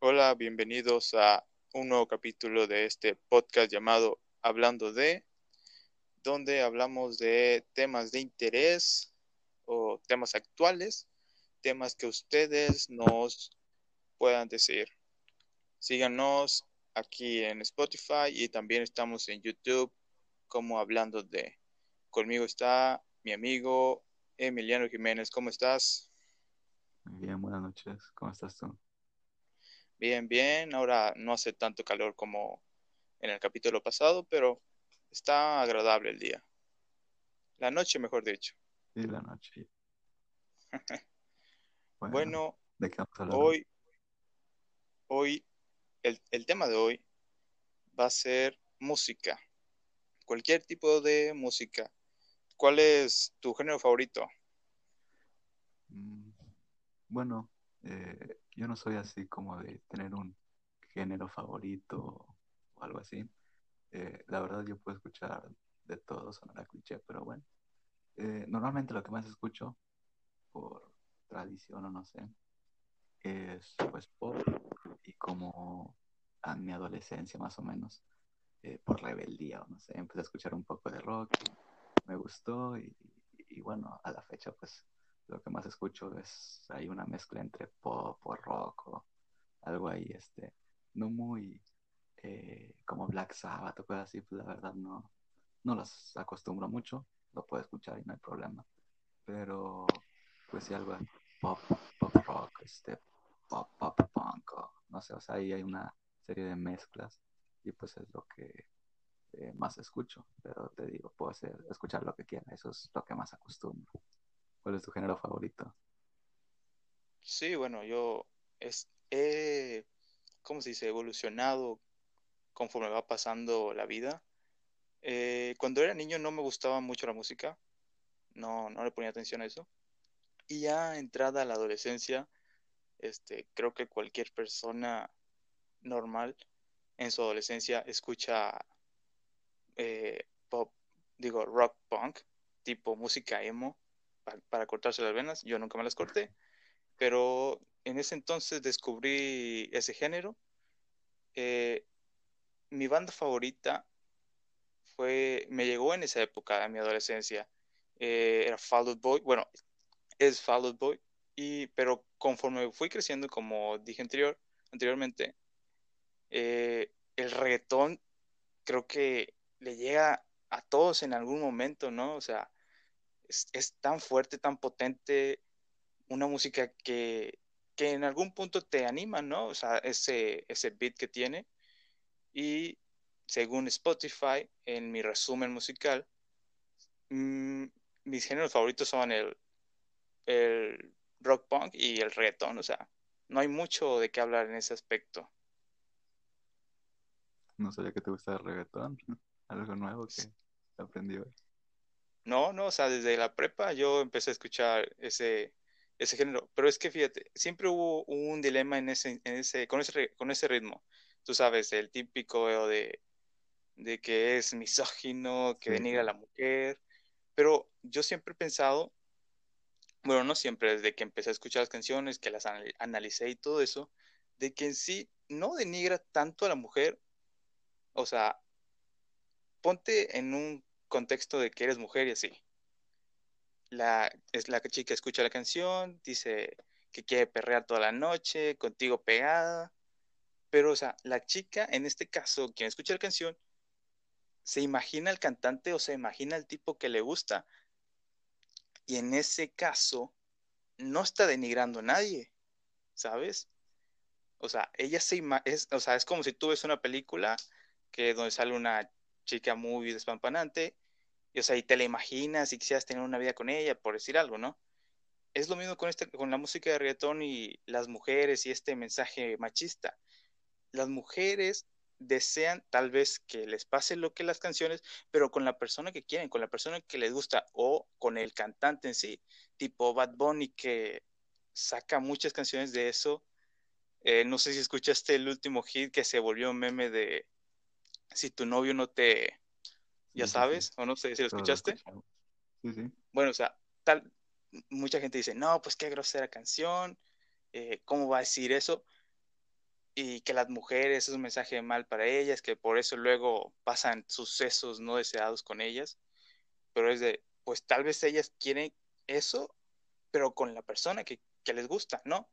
Hola, bienvenidos a un nuevo capítulo de este podcast llamado Hablando de, donde hablamos de temas de interés o temas actuales, temas que ustedes nos puedan decir. Síganos aquí en Spotify y también estamos en YouTube como Hablando de. Conmigo está mi amigo Emiliano Jiménez. ¿Cómo estás? Bien, buenas noches. ¿Cómo estás tú? Bien, bien. Ahora no hace tanto calor como en el capítulo pasado, pero está agradable el día. La noche, mejor dicho. Sí, la noche. bueno, ¿de qué hoy, hoy, el, el tema de hoy va a ser música. Cualquier tipo de música. ¿Cuál es tu género favorito? Mm, Bueno, eh, yo no soy así como de tener un género favorito o algo así. Eh, la verdad yo puedo escuchar de todo, sonará cliché, pero bueno. Eh, normalmente lo que más escucho, por tradición o no sé, es pues pop y como a mi adolescencia más o menos, eh, por rebeldía o no sé, empecé a escuchar un poco de rock, me gustó y, y bueno, a la fecha pues lo que más escucho es hay una mezcla entre pop o rock o algo ahí, este, no muy eh, como Black Sabbath o cosas así, pues la verdad no, no las acostumbro mucho, lo puedo escuchar y no hay problema, pero pues sí algo pop, pop rock, este, pop, pop punk, o, no sé, o sea, ahí hay una serie de mezclas y pues es lo que eh, más escucho, pero te digo, puedo hacer, escuchar lo que quiera, eso es lo que más acostumbro. ¿Cuál es tu género favorito? Sí, bueno, yo es, he, ¿cómo se dice? Evolucionado conforme va pasando la vida. Eh, cuando era niño no me gustaba mucho la música, no, no le ponía atención a eso. Y ya entrada a la adolescencia, este, creo que cualquier persona normal en su adolescencia escucha eh, pop, digo, rock punk, tipo música emo, pa- para cortarse las venas. Yo nunca me las corté, pero en ese entonces descubrí ese género. Eh, mi banda favorita fue, me llegó en esa época de mi adolescencia. Eh, era Fall Out Boy, bueno, es Fall Out Boy, y, pero conforme fui creciendo, como dije anterior, anteriormente, eh, el reggaetón creo que le llega a todos en algún momento, ¿no? O sea, es, es tan fuerte, tan potente, una música que, que en algún punto te anima, ¿no? O sea, ese, ese beat que tiene. Y según Spotify, en mi resumen musical, mm, mis géneros favoritos son el, el rock punk y el reggaetón. O sea, no hay mucho de qué hablar en ese aspecto. No sabía que te gusta el reggaetón, algo nuevo que aprendí hoy. No, no, o sea, desde la prepa yo empecé a escuchar ese, ese género. Pero es que fíjate, siempre hubo un dilema en ese, en ese, con ese, con ese ritmo. Tú sabes, el típico de, de que es misógino, que Sí, denigra a la mujer. Pero yo siempre he pensado, bueno, no siempre, desde que empecé a escuchar las canciones, que las anal- analicé y todo eso, de que en sí no denigra tanto a la mujer. O sea, ponte en un contexto de que eres mujer y así. La, es la chica escucha la canción, dice que quiere perrear toda la noche, contigo pegada. Pero, o sea, la chica, en este caso, quien escucha la canción, se imagina al cantante o se imagina al tipo que le gusta. Y en ese caso, no está denigrando a nadie, ¿sabes? O sea, ella se es, o sea, es como si tú ves una película que donde sale una chica muy despampanante, y o sea, y te la imaginas y quisieras tener una vida con ella, por decir algo, ¿no? Es lo mismo con este, con la música de reggaetón y las mujeres y este mensaje machista. Las mujeres desean tal vez que les pase lo que las canciones, pero con la persona que quieren, con la persona que les gusta o con el cantante en sí, tipo Bad Bunny que saca muchas canciones de eso. Eh, no sé si escuchaste el último hit que se volvió un meme de si tu novio no te, ya Sí, sí, sí, sabes, o no sé si lo escuchaste. Bueno, o sea, tal, mucha gente dice, no, pues qué grosera canción, eh, ¿cómo va a decir eso? y que las mujeres es un mensaje mal para ellas, que por eso luego pasan sucesos no deseados con ellas, pero es de, pues tal vez ellas quieren eso, pero con la persona que, que les gusta, ¿no?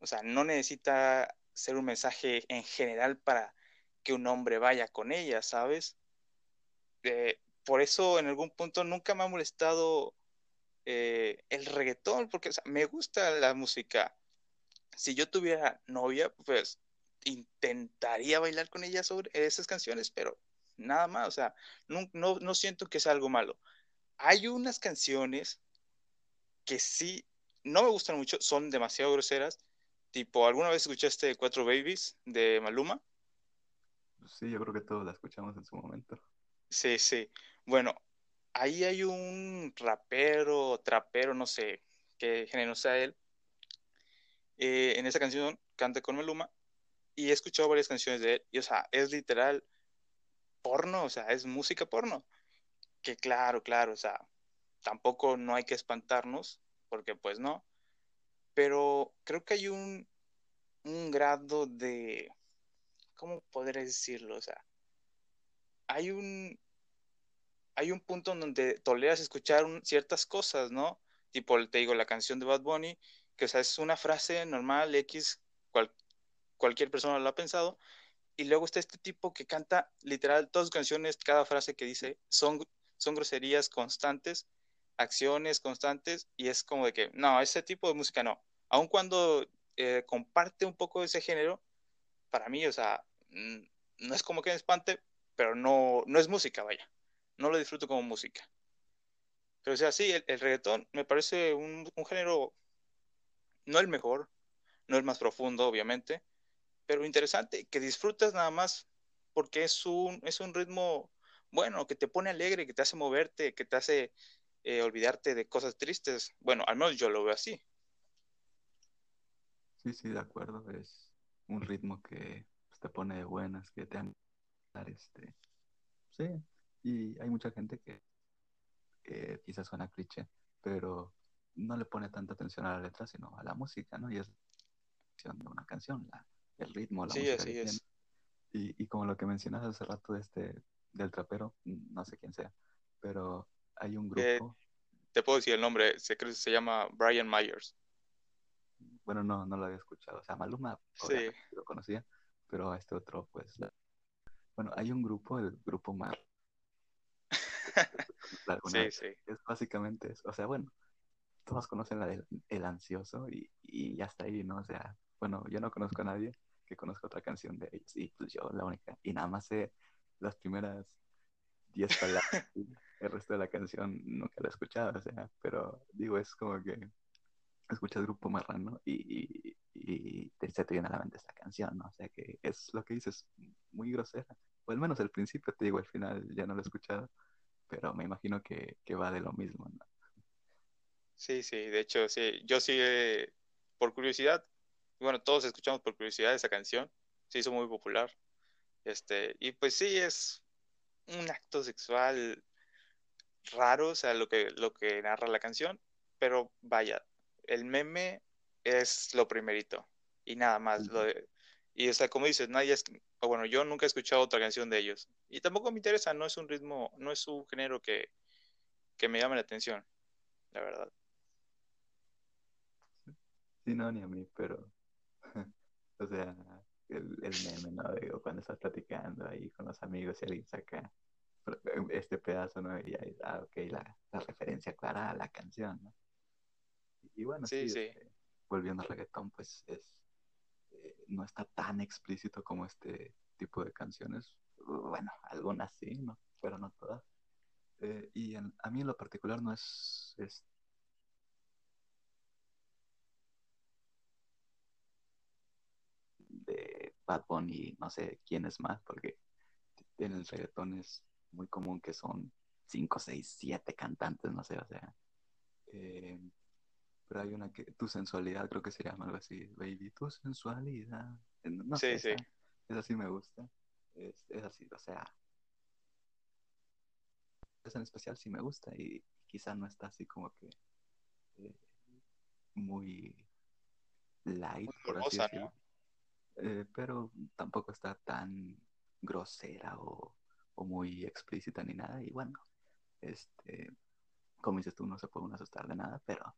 O sea, no necesita ser un mensaje en general para que un hombre vaya con ella, ¿sabes? Eh, por eso en algún punto nunca me ha molestado eh, el reggaetón, porque me gusta la música. Si yo tuviera novia, pues intentaría bailar con ella sobre esas canciones, pero nada más, o sea, no, no, no siento que sea algo malo. Hay unas canciones que sí, no me gustan mucho, son demasiado groseras, tipo, ¿alguna vez escuchaste Cuatro Babies de Maluma? Sí, yo creo que todos la escuchamos en su momento. Sí, sí. Bueno, ahí hay un rapero, trapero, no sé qué género sea él. Eh, en esa canción canta con Maluma y he escuchado varias canciones de él y, o sea, es literal porno, o sea, es música porno. Que claro, claro, o sea, tampoco no hay que espantarnos, porque pues no. Pero creo que hay un, un grado de, ¿cómo podré decirlo? O sea, hay un, hay un punto en donde toleras escuchar ciertas cosas, ¿no? Tipo, te digo, la canción de Bad Bunny, que es una frase normal, X, cualquier persona lo ha pensado, y luego está este tipo que canta literal todas sus canciones, cada frase que dice son, son groserías constantes, acciones constantes, y es como de que, no, ese tipo de música no. Aun cuando eh, comparte un poco ese género, para mí, o sea, no es como que me espante, pero no, no es música, vaya no lo disfruto como música. Pero sea, sí, el, reggaetón me parece un, género, no el mejor, no el más profundo, obviamente, pero interesante, que disfrutas nada más porque es un, es un ritmo bueno, que te pone alegre, que te hace moverte, que te hace eh, olvidarte de cosas tristes. Bueno, al menos yo lo veo así. Sí, sí, de acuerdo. Es un ritmo que te pone de buenas, que te dar este. Sí, y hay mucha gente que, quizás suena cliché, pero no le pone tanta atención a la letra, sino a la música, ¿no? Y es de una canción, la, el ritmo, la sí, música. Así es. Y, y como lo que mencionas hace rato de este, del trapero, no sé quién sea, pero hay un eh, grupo. te puedo decir el nombre, se, cree, se llama Brian Myers. Bueno, no, no lo había escuchado. O sea, Maluma sí. lo conocía, pero este otro, pues. Bueno, hay un grupo, el grupo Mar sí, sí. Es básicamente eso. O sea, bueno, todos conocen la del el ansioso y, y ya está ahí, ¿no? O sea, bueno, yo no conozco a nadie que conozca otra canción de ellos y pues yo la única. Y nada más sé las primeras 10 palabras. el resto de la canción nunca la he escuchado, o sea, pero digo, es como que escuchas Grupo Marrano y, y, se te viene a la mente esta canción, ¿no? O sea, que es lo que dices, muy grosera. O al menos al principio, te digo, al final ya no lo he escuchado pero me imagino que, va de lo mismo, ¿no? Sí, sí, de hecho, sí, yo sí, eh, por curiosidad, bueno, todos escuchamos por curiosidad esa canción, se hizo muy popular, este, y pues sí, es un acto sexual raro, o sea, lo que, lo que narra la canción, pero vaya, el meme es lo primerito, y nada más, lo de, y o sea, como dices, nadie es, o bueno, yo nunca he escuchado otra canción de ellos. Y tampoco me interesa, no es un ritmo, no es un género que, que me llame la atención, la verdad. Sí, no, ni a mí, pero, o sea, el, el meme, ¿no? Digo, cuando estás platicando ahí con los amigos y alguien saca este pedazo, ¿no? Y ahí, ah, ok, la, la referencia clara a la canción, ¿no? Y, bueno, sí, sí. Este, volviendo al reggaetón, pues es no está tan explícito como este tipo de canciones. Bueno, algunas sí, ¿no? pero no todas. Eh, y a mí en lo particular no es, de Bad Bunny, no sé quién es más, porque en el reggaetón es muy común que son 5, 6, 7 cantantes, no sé, o sea. Eh, pero hay una que, tu sensualidad, creo que se llama algo así, baby, tu sensualidad. No sí, sé, sí. Esa, sí me gusta. Es, es, así, o sea, esa en especial sí me gusta y quizá no está así como que eh, muy light, por así decirlo. eh, pero tampoco está tan grosera o, o muy explícita ni nada. Y bueno, este, como dices tú, no se puede uno asustar de nada, pero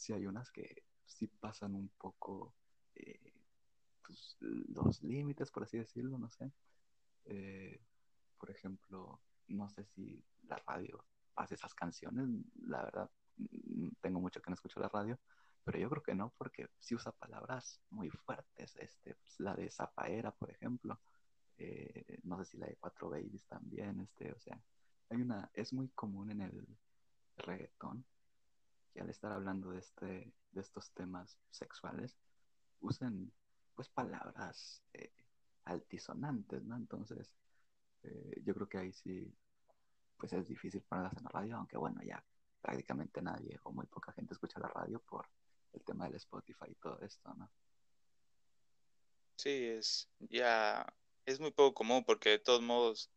sí hay unas que sí pasan un poco eh, pues, los límites, por así decirlo, no sé. Eh, por ejemplo, no sé si la radio hace esas canciones, la verdad, mm, tengo mucho que no escucho la radio, pero yo creo que no, porque sí usa palabras muy fuertes, este, pues, la de Zafaera, por ejemplo, eh, no sé si la de Cuatro Babies también, este, o sea, hay una, es muy común en el reggaetón que al estar hablando de, este, de estos temas sexuales, usen pues palabras eh, altisonantes, ¿no? Entonces, eh, yo creo que ahí sí, pues es difícil ponerlas en la radio, aunque bueno, ya prácticamente nadie o muy poca gente escucha la radio por el tema del Spotify y todo esto, ¿no? Sí, es ya es muy poco común porque de todos modos,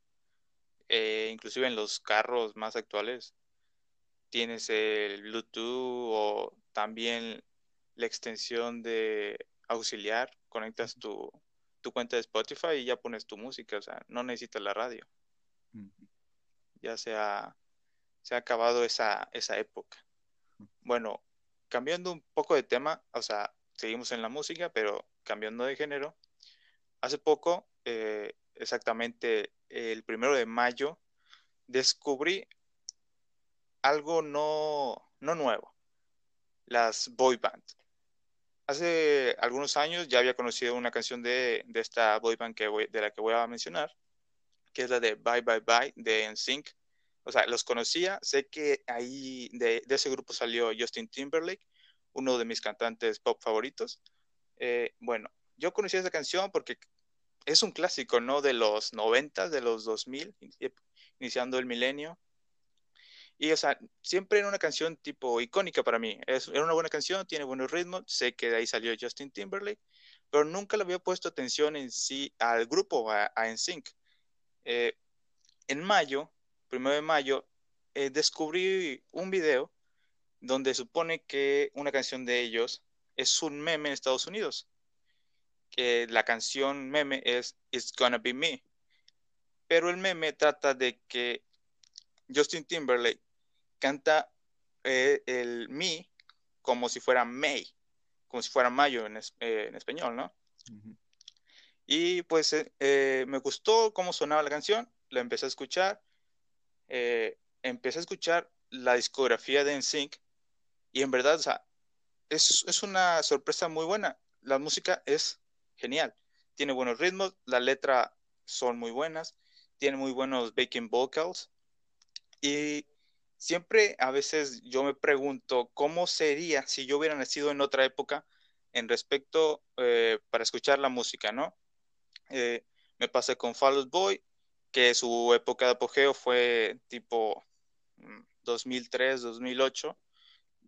eh, inclusive en los carros más actuales, tienes el Bluetooth o también la extensión de auxiliar, conectas tu, tu cuenta de Spotify y ya pones tu música, o sea, no necesitas la radio. Ya se ha, se ha acabado esa, esa época. Bueno, cambiando un poco de tema, o sea, seguimos en la música, pero cambiando de género, hace poco, eh, exactamente el primero de mayo, descubrí algo no, no nuevo, las boy band. Hace algunos años ya había conocido una canción de, de esta boy band que de la que voy a mencionar, que es la de Bye Bye Bye de NSYNC. O sea, los conocía, sé que ahí de, de ese grupo salió Justin Timberlake, uno de mis cantantes pop favoritos. Eh, bueno, yo conocí esa canción porque es un clásico, ¿no? De los 90, de los 2000, iniciando el milenio. Y, o sea, siempre era una canción tipo icónica para mí. Es, era una buena canción, tiene buenos ritmos. Sé que de ahí salió Justin Timberlake, pero nunca le había puesto atención en sí al grupo, a, a NSYNC. Eh, en mayo, primero de mayo, eh, descubrí un video donde supone que una canción de ellos es un meme en Estados Unidos. Que la canción meme es It's Gonna Be Me. Pero el meme trata de que Justin Timberlake canta eh, el me como si fuera May, como si fuera mayo en, es, eh, en español, ¿no? Uh -huh. Y pues eh, me gustó cómo sonaba la canción, la empecé a escuchar, empecé a escuchar la discografía de NSYNC y en verdad, o sea, es, es una sorpresa muy buena. La música es genial, tiene buenos ritmos, la letra son muy buenas, tiene muy buenos backing vocals y siempre a veces yo me pregunto cómo sería si yo hubiera nacido en otra época en respecto eh, para escuchar la música, ¿no? Eh, me pasé con Fall Out Boy, que su época de apogeo fue tipo 2003, mm, 2008,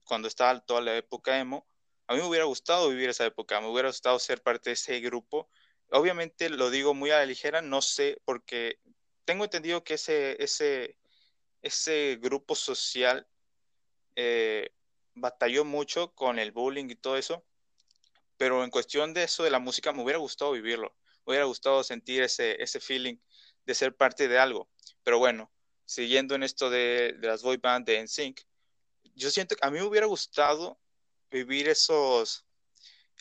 cuando estaba toda la época emo. A mí me hubiera gustado vivir esa época, me hubiera gustado ser parte de ese grupo. Obviamente lo digo muy a la ligera, no sé, porque tengo entendido que ese, ese, ese grupo social eh, batalló mucho con el bullying y todo eso, pero en cuestión de eso de la música me hubiera gustado vivirlo, me hubiera gustado sentir ese, ese feeling de ser parte de algo. Pero bueno, siguiendo en esto de, las boy band de NSYNC, yo siento que a mí me hubiera gustado vivir esos,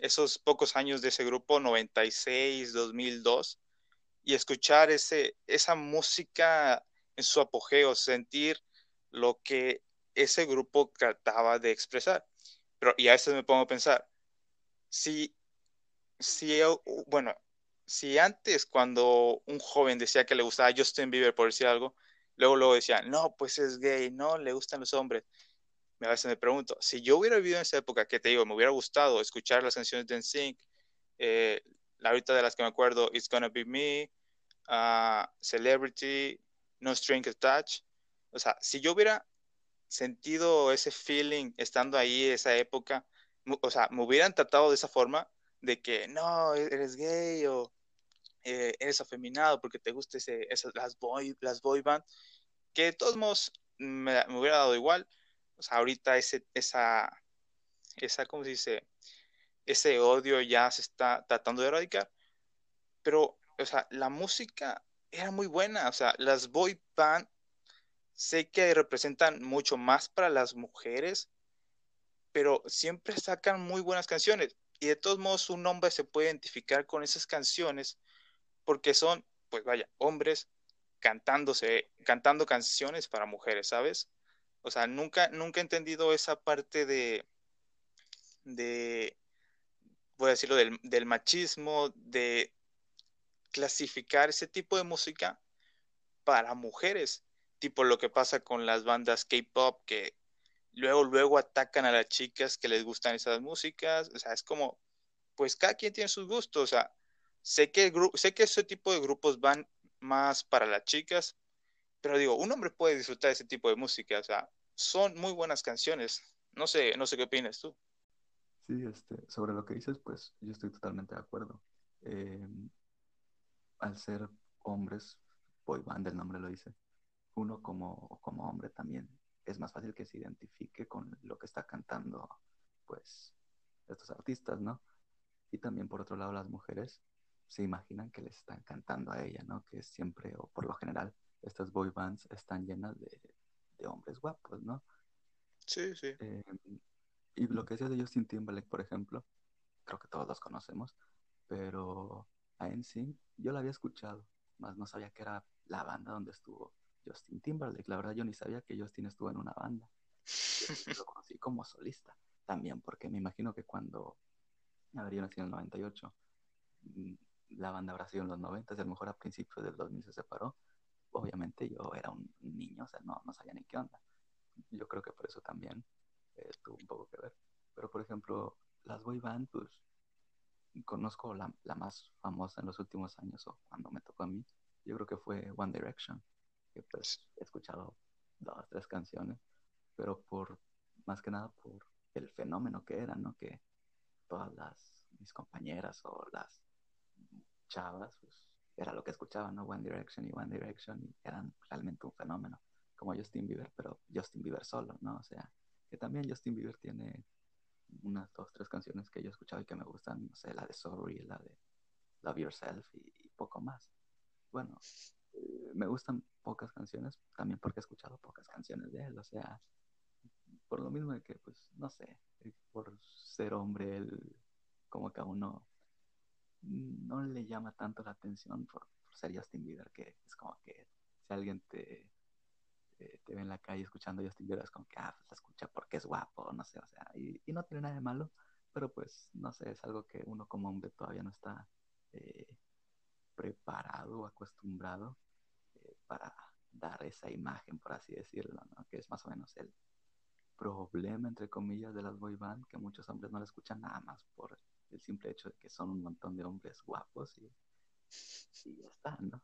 esos pocos años de ese grupo, 96, 2002, y escuchar ese, esa música en su apogeo, sentir lo que ese grupo trataba de expresar. Pero, y a veces me pongo a pensar, si, si, bueno, si antes cuando un joven decía que le gustaba Justin Bieber por decir algo, luego luego decía, no, pues es gay, no, le gustan los hombres. A veces me pregunto, si yo hubiera vivido en esa época, que te digo, me hubiera gustado escuchar las canciones de NSYNC, eh, ahorita de las que me acuerdo, It's Gonna Be Me, uh, Celebrity, No String Attached. O sea, si yo hubiera sentido ese feeling estando ahí, esa época, o sea, me hubieran tratado de esa forma, de que no, eres gay o eh, eres afeminado porque te gusta ese, esas, las, boy, las boy band, que de todos modos me, me hubiera dado igual. O sea, ahorita ese, esa, esa, ¿cómo se dice? Ese odio ya se está tratando de erradicar, pero, o sea, la música era muy buena, o sea, las boy band sé que representan mucho más para las mujeres, pero siempre sacan muy buenas canciones. Y de todos modos, un hombre se puede identificar con esas canciones porque son, pues vaya, hombres cantándose, cantando canciones para mujeres, ¿sabes? O sea, nunca, nunca he entendido esa parte de, de, voy a decirlo, del, del machismo, de clasificar ese tipo de música para mujeres, tipo lo que pasa con las bandas K-pop que luego, luego atacan a las chicas que les gustan esas músicas, o sea, es como, pues cada quien tiene sus gustos, o sea, sé que, sé que ese tipo de grupos van más para las chicas, pero digo, un hombre puede disfrutar ese tipo de música, o sea, son muy buenas canciones, no sé, no sé qué opinas tú. Sí, este, sobre lo que dices, pues yo estoy totalmente de acuerdo. Eh, al ser hombres, boy band, el nombre lo dice, uno como, como hombre también es más fácil que se identifique con lo que está cantando, pues, estos artistas, ¿no? Y también, por otro lado, las mujeres se imaginan que les están cantando a ella, ¿no? Que siempre, o por lo general, estas boy bands están llenas de, hombres guapos, ¿no? Sí, sí. Eh, y lo que decía de Justin Timberlake, por ejemplo, creo que todos los conocemos, pero a NSYNC yo la había escuchado, más no sabía que era la banda donde estuvo Justin Timberlake. La verdad yo ni sabía que Justin estuvo en una banda. lo conocí como solista también, porque me imagino que cuando habría nacido en el 98, mm, la banda habrá sido en los 90, y a lo mejor a principios del 2000 se separó. Obviamente yo era un niño, o sea, no, no sabía ni qué onda. Yo creo que por eso también eh, tuvo un poco que ver. Pero, por ejemplo, las boy band, pues conozco la, la, más famosa en los últimos años o cuando me tocó a mí, yo creo que fue One Direction, que pues he escuchado dos, tres canciones, pero por, más que nada por el fenómeno que era, ¿no? Que todas las, mis compañeras o las chavas, pues era lo que escuchaban, ¿no? One Direction y One Direction y eran realmente un fenómeno, como Justin Bieber, pero Justin Bieber solo, ¿no? O sea, que también Justin Bieber tiene unas dos, tres canciones que yo he escuchado y que me gustan, no sé, la de Sorry, la de Love Yourself y, poco más. Bueno, eh, me gustan pocas canciones, también porque he escuchado pocas canciones de él, o sea, por lo mismo de que, pues, no sé, eh, por ser hombre, él como que a uno no le llama tanto la atención por, por ser Justin Bieber, que es como que si alguien te te, ve en la calle escuchando Justin Bieber, es como que, ah, pues la escucha porque es guapo, no sé, o sea, y, no tiene nada de malo, pero pues, no sé, es algo que uno como hombre todavía no está eh, preparado o acostumbrado eh, para dar esa imagen, por así decirlo, ¿no? Que es más o menos el problema, entre comillas, de las boy band, que muchos hombres no la escuchan nada más por el simple hecho de que son un montón de hombres guapos y, y ya está, ¿no?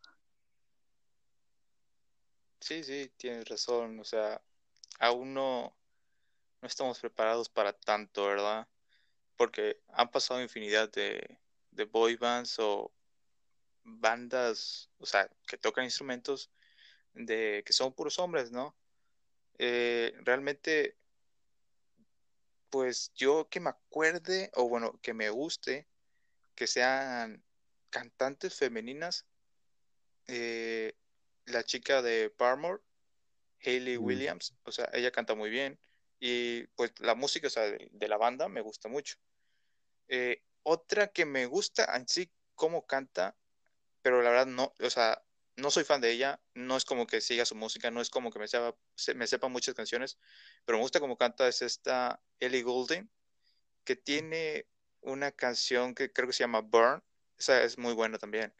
Sí, sí, tienes razón. O sea, aún no, no estamos preparados para tanto, ¿verdad? Porque han pasado infinidad de, de boy bands o bandas, o sea, que tocan instrumentos de que son puros hombres, ¿no? Eh, realmente, pues yo que me acuerde, o bueno, que me guste, que sean cantantes femeninas, eh, la chica de Paramore, Hayley. Williams, o sea, ella canta muy bien y pues la música o sea, de, la banda me gusta mucho. Eh, otra que me gusta en sí cómo canta, pero la verdad no, o sea, no soy fan de ella, no es como que siga su música, no es como que me sepa, me sepa muchas canciones, pero me gusta cómo canta es esta Ellie Goulding, que tiene una canción que creo que se llama Burn, esa es muy buena también.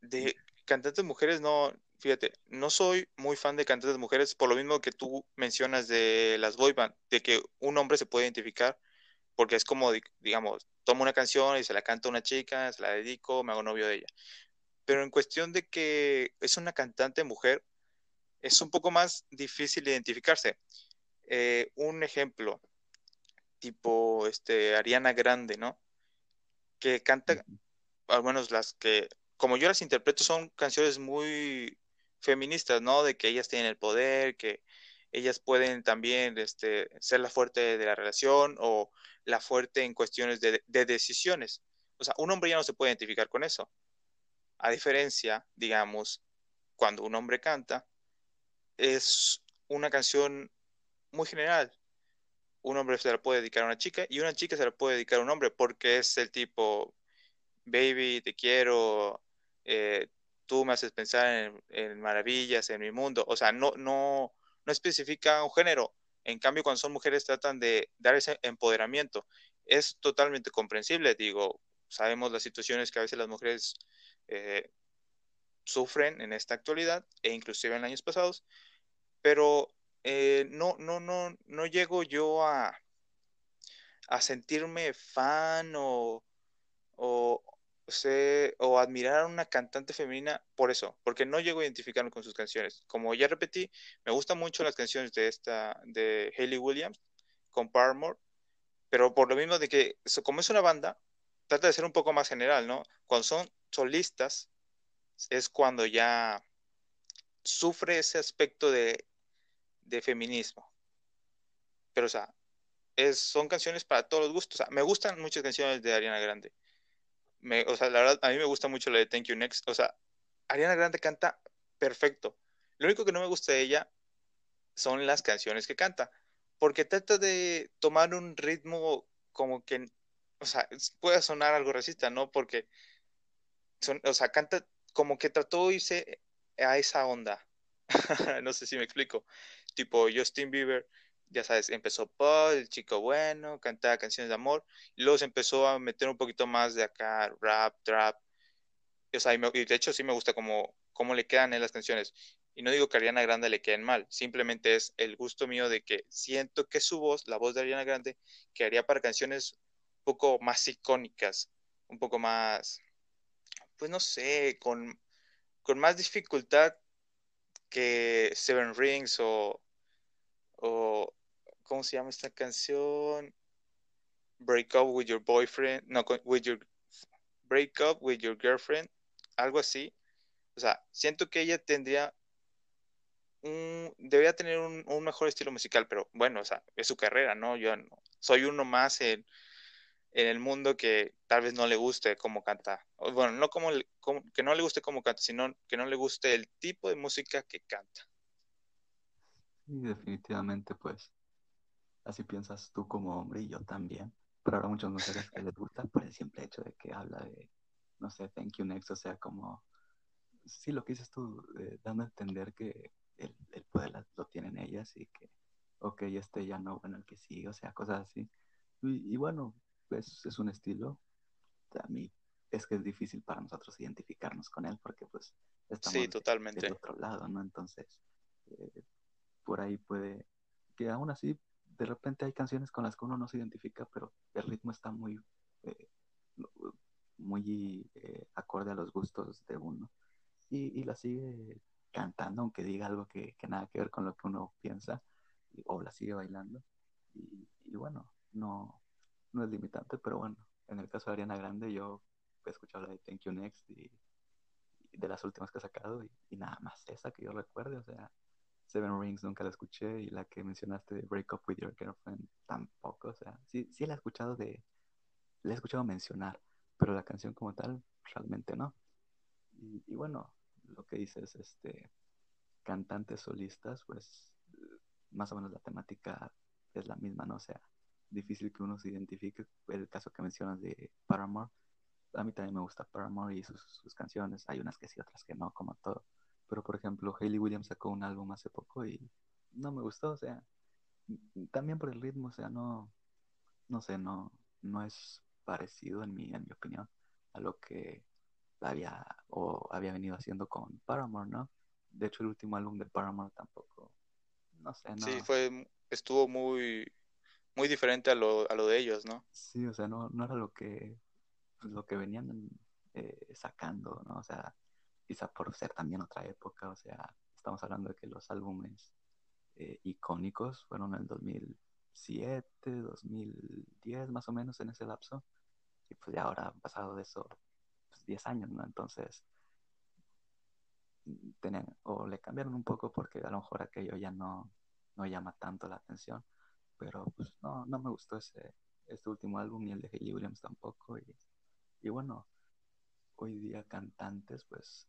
De cantantes mujeres no, fíjate, no soy muy fan de cantantes mujeres por lo mismo que tú mencionas de las boy band, de que un hombre se puede identificar, porque es como, digamos, tomo una canción y se la canta a una chica, se la dedico, me hago novio de ella. Pero en cuestión de que es una cantante mujer, es un poco más difícil identificarse. Eh, un ejemplo, tipo este, Ariana Grande, ¿no? Que canta, al menos las que, como yo las interpreto, son canciones muy feministas, ¿no? De que ellas tienen el poder, que ellas pueden también este, ser la fuerte de la relación o la fuerte en cuestiones de, decisiones. O sea, un hombre ya no se puede identificar con eso. A diferencia, digamos, cuando un hombre canta, es una canción muy general. Un hombre se la puede dedicar a una chica y una chica se la puede dedicar a un hombre porque es el tipo, baby, te quiero, eh, tú me haces pensar en, maravillas, en mi mundo. O sea, no, no, no especifica un género. En cambio, cuando son mujeres tratan de dar ese empoderamiento. Es totalmente comprensible, digo, sabemos las situaciones que a veces las mujeres eh, sufren en esta actualidad e inclusive en años pasados, pero eh, no, no, no, no llego yo a, a sentirme fan o, o, o admirar a una cantante femenina por eso, porque no llego a identificarme con sus canciones. Como ya repetí, me gustan mucho las canciones de esta, de Hayley Williams con Paramore, pero por lo mismo de que como es una banda, trata de ser un poco más general, ¿no? Cuando son solistas, es cuando ya sufre ese aspecto de, de feminismo. Pero, o sea, es, son canciones para todos los gustos. O sea, me gustan muchas canciones de Ariana Grande. O sea, la verdad, a mí me gusta mucho la de Thank You Next. O sea, Ariana Grande canta perfecto. Lo único que no me gusta de ella son las canciones que canta. Porque trata de tomar un ritmo como que, o sea, puede sonar algo racista, ¿no? Porque, son, o sea, canta como que trató de irse a esa onda. no sé si me explico. Tipo Justin Bieber, ya sabes, empezó pop, el chico bueno, cantaba canciones de amor, y luego se empezó a meter un poquito más de acá, rap, trap. O sea, y, de hecho sí me gusta como cómo le quedan en las canciones. Y no digo que a Ariana Grande le queden mal, simplemente es el gusto mío de que siento que su voz, la voz de Ariana Grande, quedaría para canciones un poco más icónicas, un poco más, pues no sé, con, con más dificultad que Seven Rings o, ¿cómo se llama esta canción? Break Up With Your Boyfriend, no, with your, Break Up With Your Girlfriend, algo así. O sea, siento que ella tendría un, debería tener un, mejor estilo musical, pero bueno, o sea, es su carrera, ¿no? Yo no, soy uno más en, el mundo que tal vez no le guste cómo canta. Bueno, no como, como, que no le guste cómo canta, sino que no le guste el tipo de música que canta. Sí, definitivamente, pues, así piensas tú como hombre y yo también. Pero habrá muchas mujeres que les gusta por el simple hecho de que habla de, no sé, thank you next, o sea, como, sí, lo que dices tú, eh, dando a entender que el, el poder lo tienen ellas y que, ok, este ya no, bueno, el que sí, o sea, cosas así. Y, y bueno, pues es un estilo. A mí es que es difícil para nosotros identificarnos con él porque pues estamos sí, totalmente. del otro lado, ¿no? Entonces, eh, por ahí puede que aún así de repente hay canciones con las que uno no se identifica, pero el ritmo está muy, eh, muy eh, acorde a los gustos de uno. Y, y, la sigue cantando, aunque diga algo que, que, nada que ver con lo que uno piensa, o la sigue bailando. Y, y bueno, no, no es limitante, pero bueno, en el caso de Ariana Grande yo he escuchado la de Thank You Next y, de las últimas que ha sacado y, y, nada más esa que yo recuerde, o sea, Seven Rings nunca la escuché y la que mencionaste de Break Up With Your Girlfriend tampoco, o sea, sí, sí la he escuchado de, la he escuchado mencionar, pero la canción como tal realmente no. Y, bueno, lo que dices, este, cantantes solistas, pues más o menos la temática es la misma, ¿no? O sea, difícil que uno se identifique. El caso que mencionas de Paramore, a mí también me gusta Paramore y sus, canciones. Hay unas que sí, otras que no, como todo. Pero por ejemplo, Hayley Williams sacó un álbum hace poco y no me gustó, o sea, también por el ritmo, o sea, no, no sé, no, no es parecido en mi, en mi opinión a lo que había o había venido haciendo con Paramore, ¿no? De hecho, el último álbum de Paramore tampoco, no sé, no. Sí, fue, estuvo muy, muy diferente a lo, a lo de ellos, ¿no? Sí, o sea, no, no era lo que, lo que venían eh, sacando, ¿no? O sea, quizá por ser también otra época, o sea, estamos hablando de que los álbumes eh, icónicos fueron en el 2007, 2010 más o menos en ese lapso, y pues ya ahora han pasado de eso pues, 10 años, ¿no? Entonces, tenían, o le cambiaron un poco porque a lo mejor aquello ya no, no llama tanto la atención pero pues no, no me gustó ese, este último álbum ni el de Hayley Williams tampoco y, y bueno, hoy día cantantes, pues,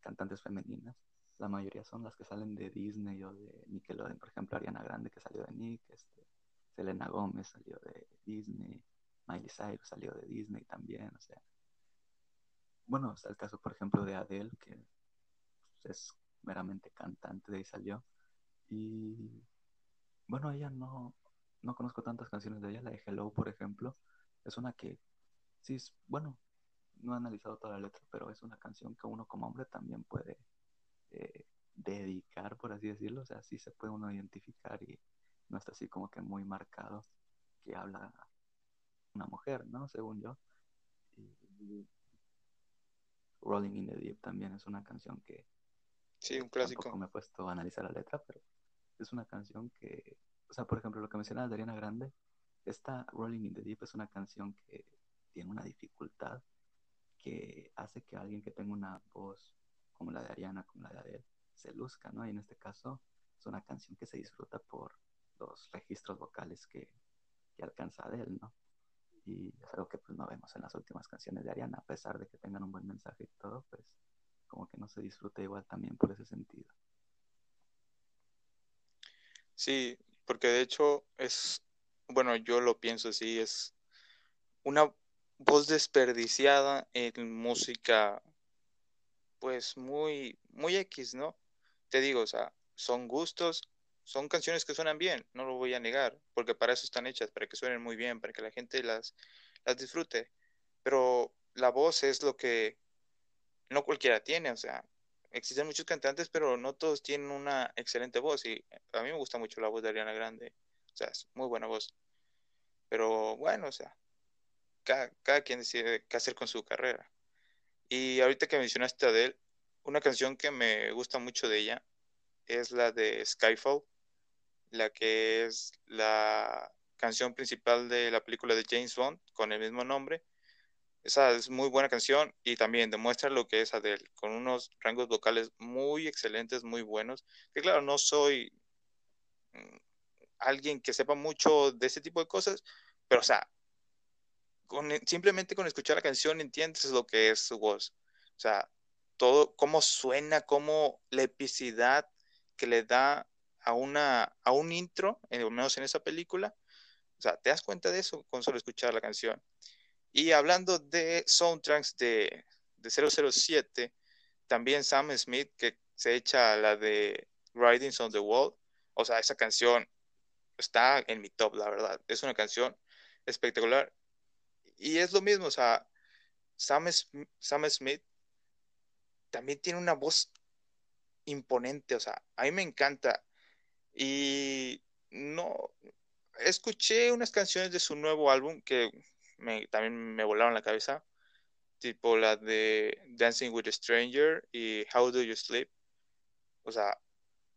cantantes femeninas, la mayoría son las que salen de Disney o de Nickelodeon. Por ejemplo, Ariana Grande que salió de Nick, este, Selena Gómez salió de Disney, Miley Cyrus salió de Disney también, o sea. Bueno, está el caso, por ejemplo, de Adele, que es meramente cantante, de ahí salió. Y bueno, ella no, no conozco tantas canciones de ella. La de Hello, por ejemplo, es una que, sí, es, bueno, no he analizado toda la letra, pero es una canción que uno como hombre también puede eh, dedicar, por así decirlo. O sea, sí se puede uno identificar y no está así como que muy marcado que habla una mujer, ¿no? Según yo. Y, Rolling in the Deep también es una canción que Sí, un clásico. Tampoco me he puesto a analizar la letra, pero es una canción que, o sea, por ejemplo, lo que mencionaba de Ariana Grande, esta Rolling in the Deep es una canción que tiene una dificultad que hace que alguien que tenga una voz como la de Ariana, como la de Adele, se luzca, ¿no? Y en este caso es una canción que se disfruta por los registros vocales que, que alcanza Adele, ¿no? Y es algo que pues no vemos en las últimas canciones de Ariana, a pesar de que tengan un buen mensaje y todo, pues como que no se disfruta igual también por ese sentido. Sí, porque de hecho es, bueno, yo lo pienso así, es una voz desperdiciada en música, pues muy, muy X, ¿no? Te digo, o sea, son gustos, son canciones que suenan bien, no lo voy a negar, porque para eso están hechas, para que suenen muy bien, para que la gente las, las disfrute. Pero la voz es lo que no cualquiera tiene, o sea, existen muchos cantantes, pero no todos tienen una excelente voz y a mí me gusta mucho la voz de Ariana Grande, o sea, es muy buena voz. Pero bueno, o sea, cada, quien decide qué hacer con su carrera. Y ahorita que mencionaste a Adele, una canción que me gusta mucho de ella es la de Skyfall, la que es la canción principal de la película de James Bond con el mismo nombre esa es muy buena canción y también demuestra lo que es Adele, con unos rangos vocales muy excelentes, muy buenos. Que claro, no soy mm, alguien que sepa mucho de ese tipo de cosas, pero o sea, con, simplemente con escuchar la canción entiendes lo que es su voz. O sea, todo, cómo suena, cómo la epicidad que le da a, una, a un intro, al menos en esa película. O sea, te das cuenta de eso con solo escuchar la canción. Y hablando de soundtracks de, de 007, también Sam Smith, que se echa la de Writings on the Wall. O sea, esa canción está en mi top, la verdad. Es una canción espectacular. Y es lo mismo, o sea, Sam, Smith también tiene una voz imponente, o sea, a mí me encanta. Y no, escuché unas canciones de su nuevo álbum que también me volaron la cabeza, tipo la de Dancing with a Stranger y How Do You Sleep. O sea,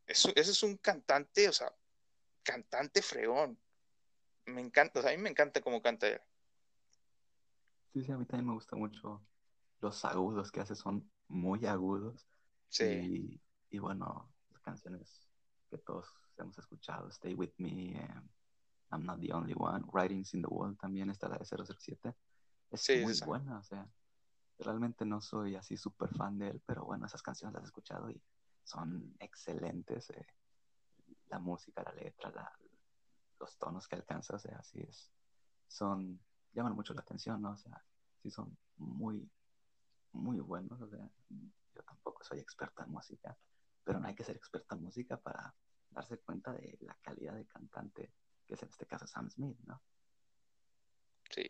eso, ese es un cantante, o sea, cantante fregón. Me encanta, o sea, a mí me encanta cómo canta él. Sí, sí, a mí también me gusta mucho los agudos que hace, son muy agudos. Sí. Y, bueno, las canciones que todos hemos escuchado, Stay With Me, eh, I'm Not the Only One, Writings in the Wall también está la de 007. Es muy buena, o sea, realmente no soy así súper fan de él, pero bueno, esas canciones las he escuchado y son excelentes. Eh, la música, la letra, los tonos que alcanza, o sea, así es. Son, llaman mucho la atención, ¿no? O sea, sí son muy, muy buenos, o sea, yo tampoco soy experta en música, pero no hay que ser experta en música para darse cuenta de la calidad de cantante que es en este caso Sam Smith, ¿no? Sí.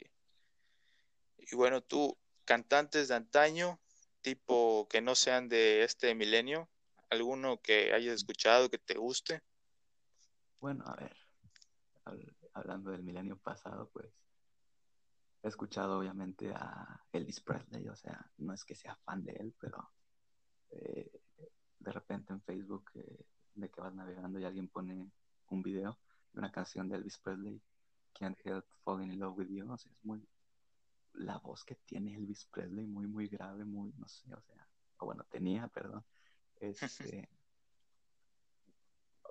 Y bueno, tú, cantantes de antaño, tipo que no sean de este milenio, alguno que hayas escuchado que te guste. Bueno, a ver, hablando del milenio pasado, pues he escuchado obviamente a Elvis Presley, o sea, no es que sea fan de él, pero eh, de repente en Facebook eh, de que vas navegando y alguien pone un video una canción de Elvis Presley, Can't Help Falling in Love with You, o sea, es muy, la voz que tiene Elvis Presley, muy, muy grave, muy, no sé, o sea, o bueno, tenía, perdón, este,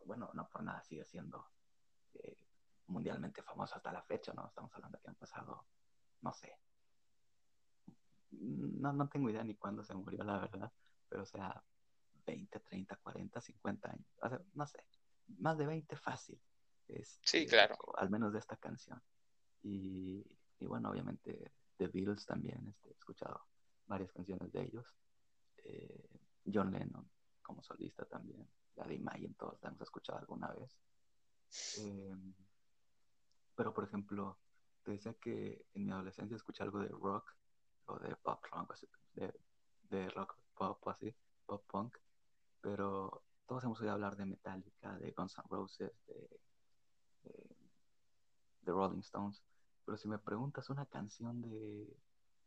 bueno, no por nada sigue siendo eh, mundialmente famoso hasta la fecha, ¿no? Estamos hablando que han pasado, no sé, no, no tengo idea ni cuándo se murió, la verdad, pero o sea, 20, 30, 40, 50 años, o sea, no sé, más de 20 fácil. sí, claro. Al menos de esta canción. Y, y bueno, obviamente The Beatles también, este, he escuchado varias canciones de ellos. Eh, John Lennon como solista también. La de Imagine, todos la hemos escuchado alguna vez. Eh, pero, por ejemplo, te decía que en mi adolescencia escuché algo de rock o de pop rock, de, de rock pop así, pop punk, pero todos hemos oído hablar de Metallica, de Guns N' Roses, de, de, Rolling Stones, pero si me preguntas una canción de,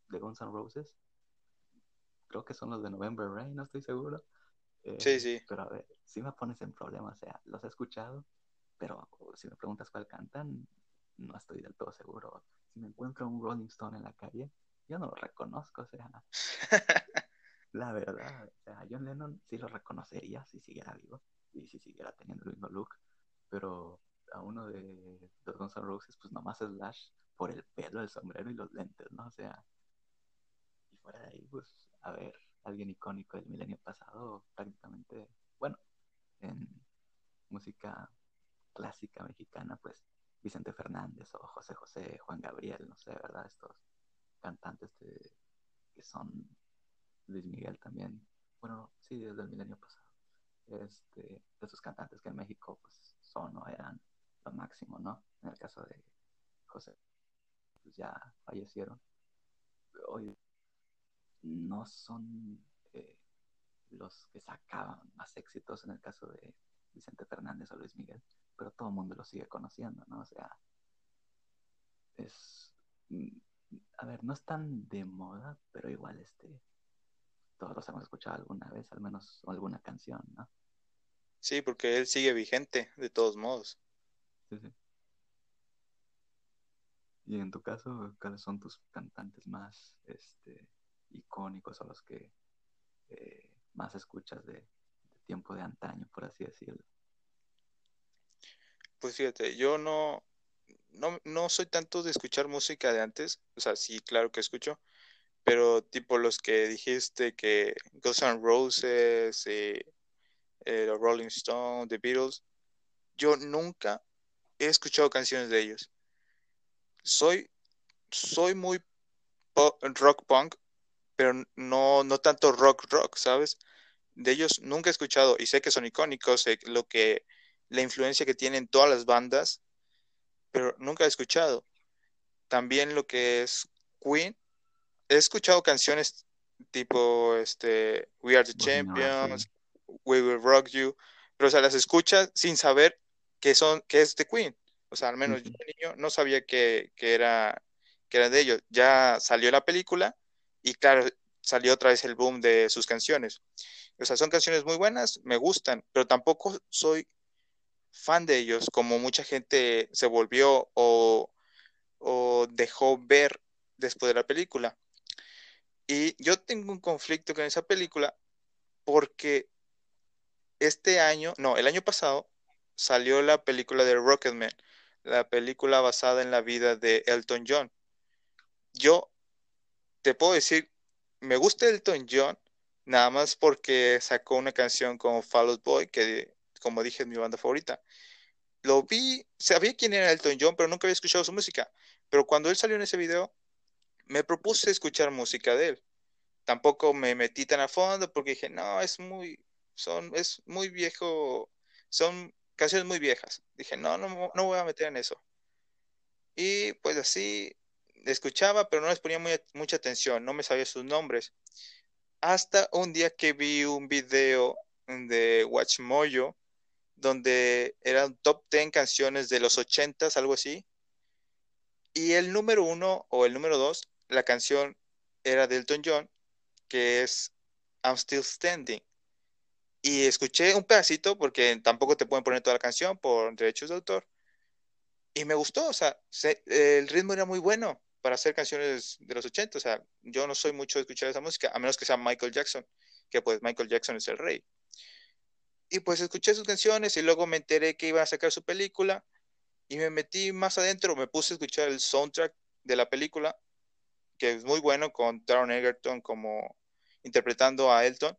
de Guns N' Roses, creo que son los de November Rain, no estoy seguro. Eh, sí, sí. Pero a ver, si me pones en problemas, o sea, los he escuchado, pero si me preguntas cuál cantan, no estoy del todo seguro. Si me encuentro un Rolling Stone en la calle, yo no lo reconozco, o sea, la verdad, o sea, John Lennon sí lo reconocería si siguiera vivo y si siguiera teniendo el mismo look, pero a uno de los Guns N' Roses, pues nomás Slash por el pelo, el sombrero y los lentes, ¿no? O sea, y fuera de ahí, pues, a ver, alguien icónico del milenio pasado, prácticamente, bueno, en música clásica mexicana, pues Vicente Fernández o José José, Juan Gabriel, no sé, ¿verdad? Estos cantantes que son Luis Miguel también, bueno, sí, desde el milenio pasado, este, de esos cantantes que en México pues son o eran lo máximo, ¿no? En el caso de José, pues ya fallecieron. Hoy no son eh, los que sacaban más éxitos en el caso de Vicente Fernández o Luis Miguel, pero todo el mundo lo sigue conociendo, ¿no? O sea, es, mm, a ver, no es tan de moda, pero igual este, todos los hemos escuchado alguna vez, al menos alguna canción, ¿no? Sí, porque él sigue vigente, de todos modos. Sí, sí. Y en tu caso, ¿cuáles son tus cantantes más este, icónicos o los que eh, más escuchas de, tiempo de antaño, por así decirlo? Pues fíjate, yo no, no, no soy tanto de escuchar música de antes, o sea, sí, claro que escucho, pero tipo los que dijiste que Guns N' Roses, eh, eh, los Rolling Stones, The Beatles, yo nunca he escuchado canciones de ellos. Soy, soy muy rock punk, pero no, no tanto rock rock, ¿sabes? De ellos nunca he escuchado y sé que son icónicos, sé lo que, la influencia que tienen todas las bandas, pero nunca he escuchado. También lo que es Queen, he escuchado canciones tipo este We Are the Champions, We Will Rock You, pero o sea, las escuchas sin saber que son que es de Queen. O sea, al menos yo niño no sabía que, era que era de ellos. Ya salió la película y claro, salió otra vez el boom de sus canciones. O sea, son canciones muy buenas, me gustan, pero tampoco soy fan de ellos como mucha gente se volvió o, o dejó ver después de la película. Y yo tengo un conflicto con esa película porque este año, no, el año pasado salió la película de Rocketman, la película basada en la vida de Elton John. Yo te puedo decir, me gusta Elton John nada más porque sacó una canción con Fall Out Boy, que como dije es mi banda favorita. Lo vi, sabía quién era Elton John, pero nunca había escuchado su música. Pero cuando él salió en ese video, me propuse escuchar música de él. Tampoco me metí tan a fondo porque dije, no, es muy, son, es muy viejo, son canciones muy viejas. Dije, no, no, no voy a meter en eso. Y pues así escuchaba, pero no les ponía mucha atención, no me sabía sus nombres. Hasta un día que vi un video de Watchmojo, donde eran top 10 canciones de los 80s, algo así. Y el número uno o el número dos la canción era de Elton John, que es I'm Still Standing. Y escuché un pedacito porque tampoco te pueden poner toda la canción por derechos de autor. Y me gustó, o sea, el ritmo era muy bueno para hacer canciones de los 80. O sea, yo no soy mucho de escuchar esa música, a menos que sea Michael Jackson, que pues Michael Jackson es el rey. Y pues escuché sus canciones y luego me enteré que iba a sacar su película y me metí más adentro, me puse a escuchar el soundtrack de la película que es muy bueno con Taron Egerton como interpretando a Elton,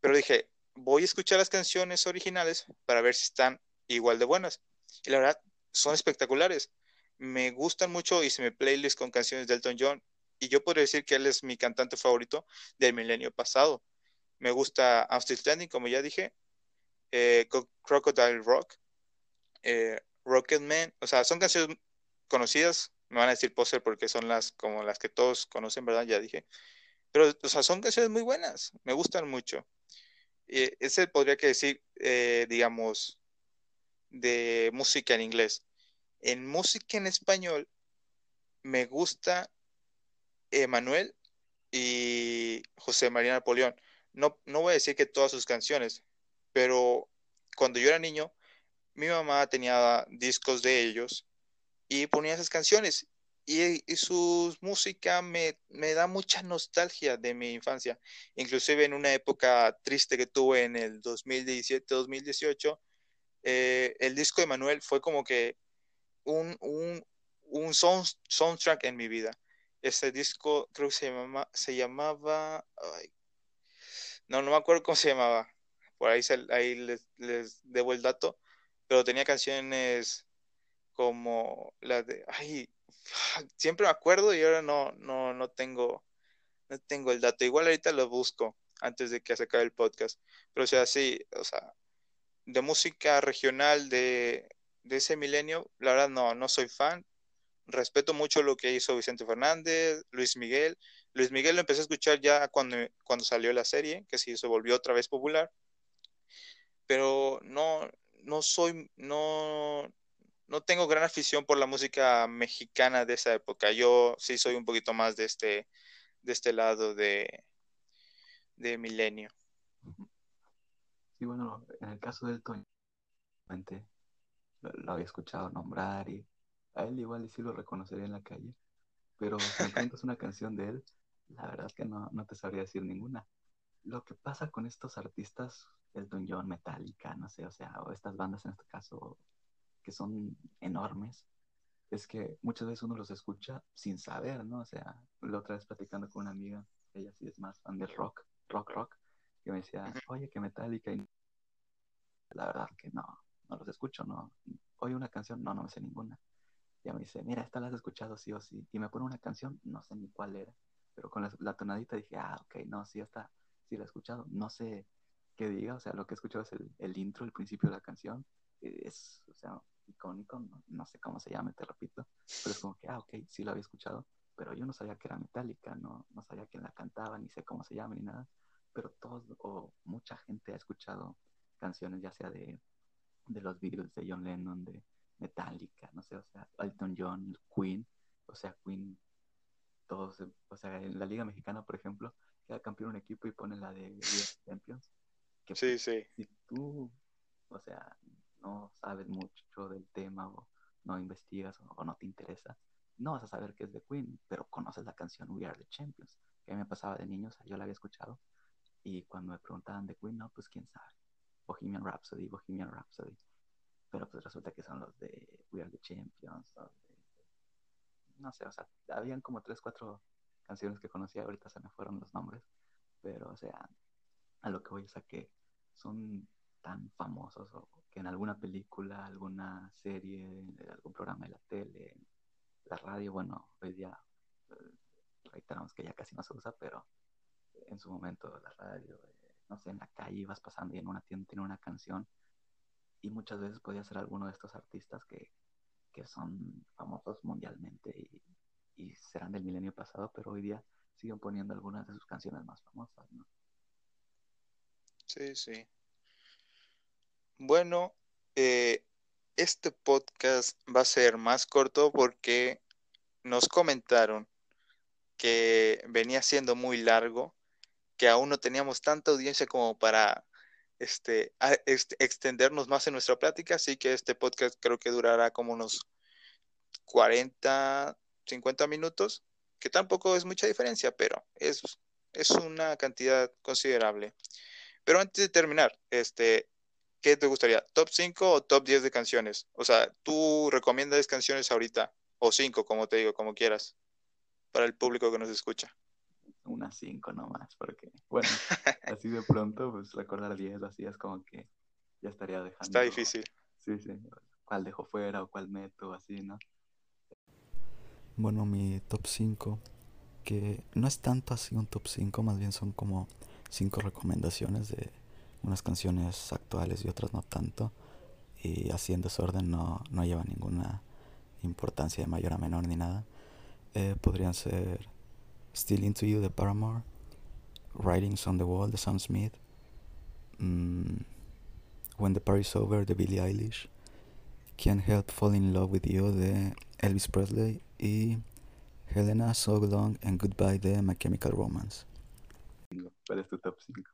pero dije, voy a escuchar las canciones originales para ver si están igual de buenas. Y la verdad, son espectaculares. Me gustan mucho y se me playlist con canciones de Elton John. Y yo podría decir que él es mi cantante favorito del milenio pasado. Me gusta I'm Still Standing, como ya dije. Eh, Crocodile Rock. Eh, Rocket Man. O sea, son canciones conocidas. Me van a decir poser porque son las como las que todos conocen, ¿verdad? Ya dije. Pero, o sea, son canciones muy buenas. Me gustan mucho. Eh, ese podría que decir, eh, digamos, de música en inglés. En música en español, me gusta Emanuel y José María Napoleón. No, no voy a decir que todas sus canciones, pero cuando yo era niño, mi mamá tenía discos de ellos y ponía esas canciones y, su música me, da mucha nostalgia de mi infancia. Inclusive en una época triste que tuve en el 2017-2018, eh, el disco de Manuel fue como que un, un, un soundtrack en mi vida. Ese disco creo que se, se llamaba... no, no me acuerdo cómo se llamaba. Por ahí, ahí les, debo el dato. Pero tenía canciones como la de... Ay, siempre me acuerdo y ahora no, no, no tengo, no tengo el dato. Igual ahorita lo busco antes de que se acabe el podcast. Pero o sea, sí, o sea, de música regional de, de ese milenio, la verdad no, no soy fan. Respeto mucho lo que hizo Vicente Fernández, Luis Miguel. Luis Miguel lo empecé a escuchar ya cuando, cuando salió la serie, que sí se volvió otra vez popular. Pero no, no soy, no, no tengo gran afición por la música mexicana de esa época. Yo sí soy un poquito más de este, de este lado de, de milenio. Sí, bueno, en el caso del Toño, lo, había escuchado nombrar y a él igual sí lo reconocería en la calle, pero si me una canción de él, la verdad es que no, no te sabría decir ninguna. Lo que pasa con estos artistas, el John, Metallica, no sé, o sea, o estas bandas en este caso, que son enormes, es que muchas veces uno los escucha sin saber, ¿no? O sea, la otra vez platicando con una amiga, ella sí es más fan del rock, rock, rock, que me decía, oye, que Metallica, y la verdad que no, no los escucho, no. Oye una canción, no, no me sé ninguna. Ya me dice, mira, esta la has escuchado sí o sí. Y me pone una canción, no sé ni cuál era. Pero con la, tonadita dije, ah, ok, no, sí, esta sí la he escuchado. No sé qué diga, o sea, lo que he escuchado es el, el intro, el principio de la canción. Es, o sea, icónico, no, sé cómo se llama, te repito, pero es como que, ah, ok, sí lo había escuchado, pero yo no sabía que era Metallica, no, no sabía quién la cantaba, ni sé cómo se llama, ni nada, pero todos o mucha gente ha escuchado canciones ya sea de, de los Beatles, de John Lennon, de Metallica, no sé, o sea, Elton John, Queen, o sea, Queen, todos, o sea, en la Liga Mexicana, por ejemplo, queda campeón un equipo y pone la de Champions. Que, sí, sí. Si tú, o sea, no sabes mucho del tema o no investigas o, no te interesa, no vas a saber qué es de Queen, pero conoces la canción We Are the Champions, que a mí me pasaba de niños, yo la había escuchado, y cuando me preguntaban de Queen, no, pues quién sabe, Bohemian Rhapsody, Bohemian Rhapsody, pero pues resulta que son los de We Are the Champions, no sé, o sea, habían como tres, cuatro canciones que conocía, ahorita se me fueron los nombres, pero o sea, a lo que voy es a que son tan famosos o que en alguna película, alguna serie, algún programa de la tele, la radio, bueno, hoy día eh, reiteramos que ya casi no se usa, pero en su momento la radio, eh, no sé, en la calle ibas pasando y en una tienda tiene una canción y muchas veces podía ser alguno de estos artistas que, que son famosos mundialmente y, y serán del milenio pasado, pero hoy día siguen poniendo algunas de sus canciones más famosas, ¿no? Sí, sí. Bueno, eh, este podcast va a ser más corto porque nos comentaron que venía siendo muy largo, que aún no teníamos tanta audiencia como para este, este, extendernos más en nuestra plática, así que este podcast creo que durará como unos 40, 50 minutos, que tampoco es mucha diferencia, pero es, es una cantidad considerable. Pero antes de terminar, este, ¿qué te gustaría? ¿Top 5 o top 10 de canciones? O sea, tú recomiendas canciones ahorita, o 5, como te digo, como quieras. para el público que nos escucha? Unas cinco nomás, porque, bueno, así de pronto, pues recordar diez así es como que ya estaría dejando. Está difícil. Sí, sí. ¿Cuál dejo fuera o cuál meto, así, no? Bueno, mi top 5, que no es tanto así un top 5, más bien son como cinco recomendaciones de unas canciones actuales y otras no tanto. Y así en desorden no, no lleva ninguna importancia de mayor a menor ni nada. Eh, podrían ser Still Into You de Paramore, Writings on the Wall de Sam Smith, mm, When the Party's Over de Billie Eilish, Can't Help Falling in Love with You de Elvis Presley y Helena So Long and Goodbye de My Chemical Romance. ¿Cuál es top 5?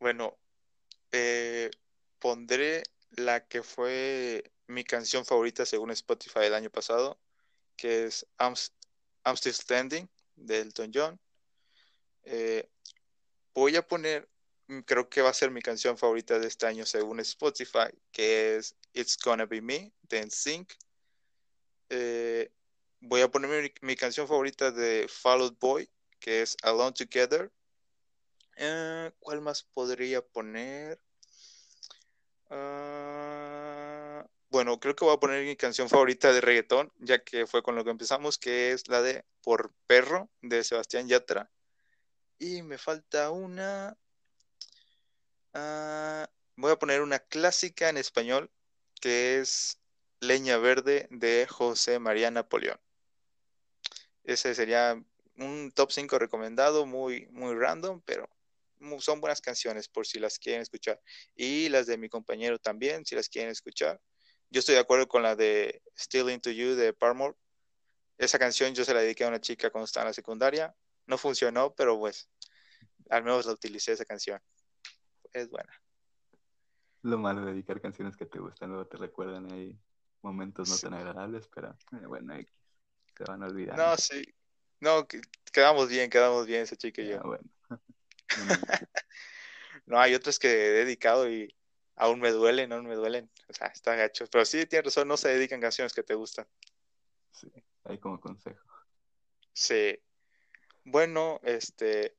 Bueno, eh, pondré la que fue mi canción favorita según Spotify el año pasado, que es I'm, Still Standing de Elton John. Eh, voy a poner, mm, creo que va a ser mi canción favorita de este año según Spotify, que es It's Gonna Be Me de NSYNC. Eh, voy a poner mi, canción favorita de Fall Out Boy, que es Alone Together. Eh, ¿Cuál más podría poner? Ah, bueno, creo que voy a poner mi canción favorita de reggaetón, ya que fue con lo que empezamos, que es la de Por Perro de Sebastián Yatra. Y me falta una. Ah, voy a poner una clásica en español, que es Leña Verde de José María Napoleón. Ese sería un top 5 recomendado, muy, muy random, pero son buenas canciones por si las quieren escuchar. Y las de mi compañero también, si las quieren escuchar. Yo estoy de acuerdo con la de Still Into You de Paramore. Esa canción yo se la dediqué a una chica cuando estaba en la secundaria. No funcionó, pero pues al menos la utilicé esa canción. Es buena. Lo malo de dedicar canciones que te gustan, luego te recuerdan ahí momentos no tan agradables, pero eh, bueno, se van a olvidar. No, sí. No, quedamos bien, quedamos bien esa chica y yo. Bueno. no, hay otras que he dedicado y aún me duelen, aún me duelen. O sea, está gacho. Pero sí, tienes razón, no se dedican canciones que te gustan. Sí, ahí como consejo. Sí. Bueno, este,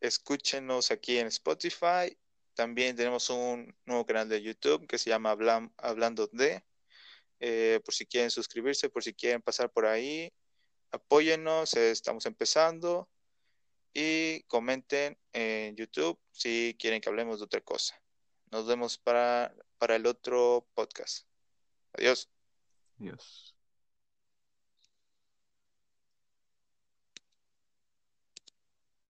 escúchenos aquí en Spotify. También tenemos un nuevo canal de YouTube que se llama Hablando de. Eh, por si quieren suscribirse, por si quieren pasar por ahí, apóyennos, estamos empezando y comenten en YouTube si quieren que hablemos de otra cosa. Nos vemos para, para el otro podcast. Adiós. Adiós.